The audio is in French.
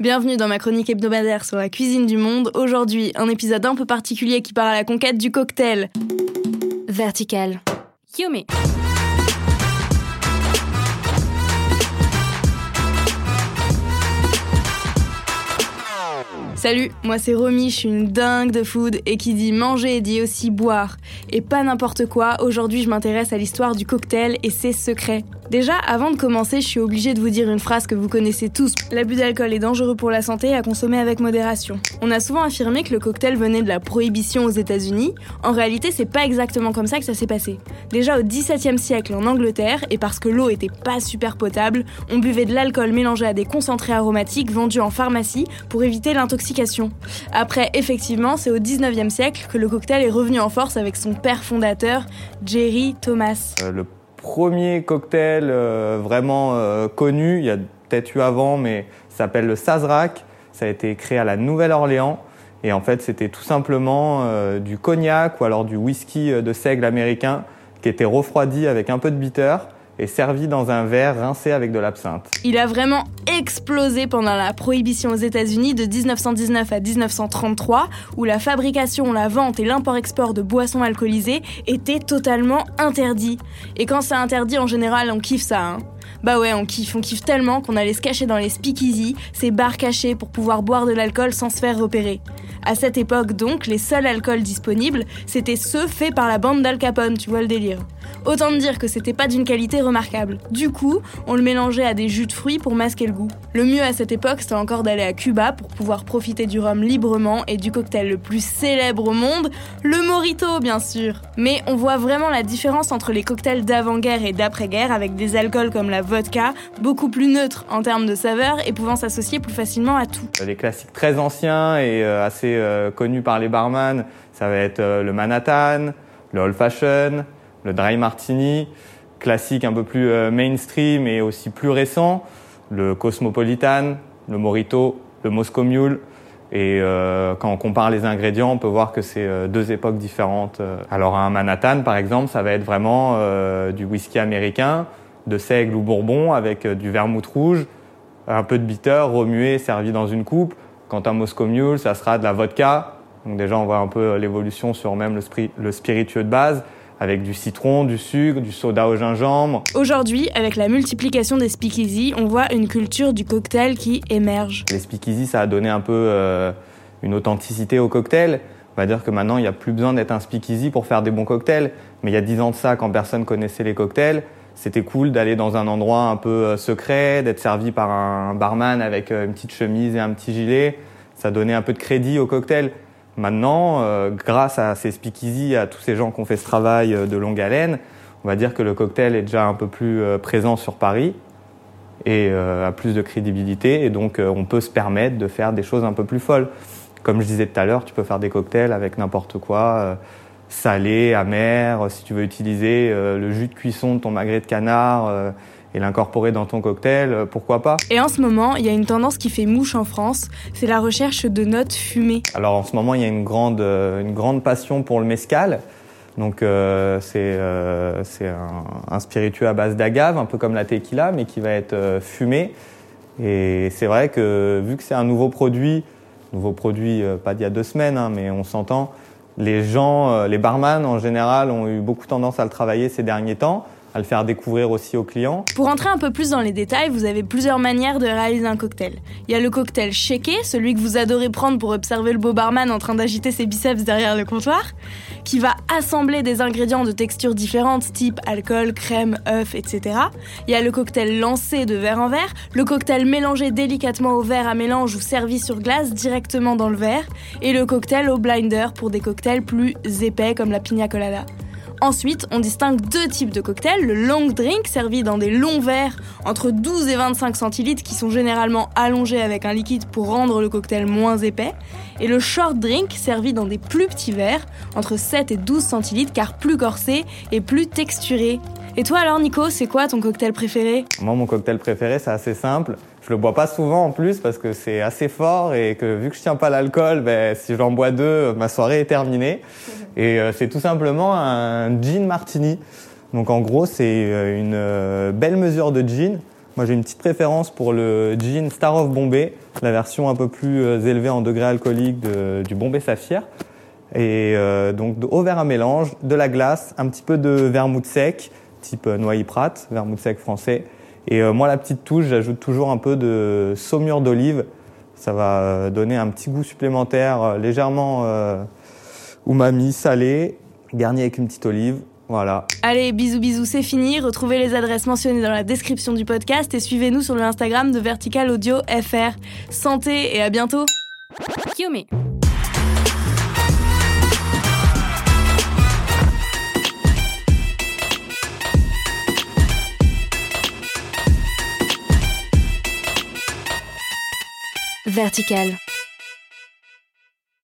Bienvenue dans ma chronique hebdomadaire sur la cuisine du monde. Aujourd'hui, un épisode un peu particulier qui part à la conquête du cocktail. Vertical. Yumi. Salut, moi c'est Romy, je suis une dingue de food et qui dit manger dit aussi boire. Et pas n'importe quoi, aujourd'hui je m'intéresse à l'histoire du cocktail et ses secrets. Déjà, avant de commencer, je suis obligée de vous dire une phrase que vous connaissez tous. L'abus d'alcool est dangereux pour la santé à consommer avec modération. On a souvent affirmé que le cocktail venait de la prohibition aux États-Unis. En réalité, c'est pas exactement comme ça que ça s'est passé. Déjà au XVIIe siècle en Angleterre, et parce que l'eau était pas super potable, on buvait de l'alcool mélangé à des concentrés aromatiques vendus en pharmacie pour éviter l'intoxication. Après, effectivement, c'est au XIXe siècle que le cocktail est revenu en force avec son père fondateur, Jerry Thomas. Euh, premier cocktail euh, vraiment euh, connu, il y a peut-être eu avant, mais s'appelle le Sazerac. Ça a été créé à la Nouvelle-Orléans. Et en fait, c'était tout simplement du cognac ou alors du whisky de seigle américain qui était refroidi avec un peu de bitter et servi dans un verre rincé avec de l'absinthe. Il a vraiment explosé pendant la prohibition aux États-Unis de 1919 à 1933, où la fabrication, la vente et l'import-export de boissons alcoolisées étaient totalement interdits. Et quand c'est interdit, en général, on kiffe ça. Hein. Bah ouais, on kiffe, on kiffe tellement qu'on allait se cacher dans les speakeasy, ces bars cachés pour pouvoir boire de l'alcool sans se faire repérer. À cette époque donc, les seuls alcools disponibles, c'était ceux faits par la bande d'Al Capone, tu vois le délire. Autant dire que c'était pas d'une qualité remarquable. Du coup, on le mélangeait à des jus de fruits pour masquer le goût. Le mieux à cette époque, c'était encore d'aller à Cuba pour pouvoir profiter du rhum librement et du cocktail le plus célèbre au monde, le Morito bien sûr. Mais on voit vraiment la différence entre les cocktails d'avant-guerre et d'après-guerre avec des alcools comme la vodka, beaucoup plus neutres en termes de saveur et pouvant s'associer plus facilement à tout. Les classiques très anciens et euh, assez euh, connus par les barman, ça va être euh, le Manhattan, le Old Fashion, le dry martini, classique un peu plus euh, mainstream et aussi plus récent, le cosmopolitan, le morito, le moscow mule. Et euh, quand on compare les ingrédients, on peut voir que c'est euh, deux époques différentes. Alors un Manhattan, par exemple, ça va être vraiment du whisky américain, de seigle ou bourbon avec du vermouth rouge, un peu de bitter, remué, servi dans une coupe. Quant à Moscow Mule, ça sera de la vodka. Donc déjà, on voit un peu l'évolution sur même le spiritueux de base avec du citron, du sucre, du soda au gingembre. Aujourd'hui, avec la multiplication des speakeasy, on voit une culture du cocktail qui émerge. Les speakeasy, ça a donné un peu euh, une authenticité au cocktail. On va dire que maintenant, il n'y a plus besoin d'être un speakeasy pour faire des bons cocktails. Mais il y a dix ans de ça, quand personne connaissait les cocktails, c'était cool d'aller dans un endroit un peu euh, secret, d'être servi par un barman avec euh, une petite chemise et un petit gilet. Ça donnait un peu de crédit au cocktail. Maintenant, euh, grâce à ces speakeasy, à tous ces gens qui ont fait ce travail euh, de longue haleine, on va dire que le cocktail est déjà un peu plus euh, présent sur Paris et a plus de crédibilité. Et donc, on peut se permettre de faire des choses un peu plus folles. Comme je disais tout à l'heure, tu peux faire des cocktails avec n'importe quoi, salé, amer. Si tu veux utiliser le jus de cuisson de ton magret de canard et l'incorporer dans ton cocktail, euh, pourquoi pas? Et en ce moment, il y a une tendance qui fait mouche en France, c'est la recherche de notes fumées. Alors en ce moment, il y a une grande, euh, une grande passion pour le mescal. Donc euh, c'est euh, un, un, spiritueux à base d'agave, un peu comme la tequila, mais qui va être euh, fumé. Et c'est vrai que vu que c'est un nouveau produit, nouveau produit pas d'il y a deux semaines, hein, mais on s'entend, les gens, les barman en général ont eu beaucoup tendance à le travailler ces derniers temps à le faire découvrir aussi aux clients. Pour entrer un peu plus dans les détails, vous avez plusieurs manières de réaliser un cocktail. Il y a le cocktail shaké, celui que vous adorez prendre pour observer le beau barman en train d'agiter ses biceps derrière le comptoir, qui va assembler des ingrédients de textures différentes, type alcool, crème, œuf, etc. Il y a le cocktail lancé de verre en verre, le cocktail mélangé délicatement au verre à mélange ou servi sur glace directement dans le verre, et le cocktail au blinder pour des cocktails plus épais comme la pina colada. Ensuite, on distingue deux types de cocktails. Le long drink, servi dans des longs verres entre 12 et 25 centilitres qui sont généralement allongés avec un liquide pour rendre le cocktail moins épais. Et le short drink, servi dans des plus petits verres entre 7 et 12 centilitres car plus corsé et plus texturé. Et toi alors Nico, c'est quoi ton cocktail préféré? Moi mon cocktail préféré c'est assez simple. Je le bois pas souvent en plus parce que c'est assez fort et que vu que je tiens pas l'alcool, ben, si j'en bois deux, ma soirée est terminée. Et euh, c'est tout simplement un gin martini. Donc en gros, c'est euh, une euh, belle mesure de gin Moi, j'ai une petite préférence pour le gin Star of Bombay, la version un peu plus élevée en degré alcoolique du Bombay Saphir. Et donc au verre à mélange, de la glace, un petit peu de vermouth sec, type noyer prat, vermouth sec français. Et moi, la petite touche, j'ajoute toujours un peu de saumure d'olive. Ça va donner un petit goût supplémentaire, légèrement umami, salé, garni avec une petite olive. Voilà. Allez, bisous bisous, c'est fini. Retrouvez les adresses mentionnées dans la description du podcast et suivez-nous sur le Instagram de Vertical Audio FR. Santé et à bientôt. Kiyomi. Vertical.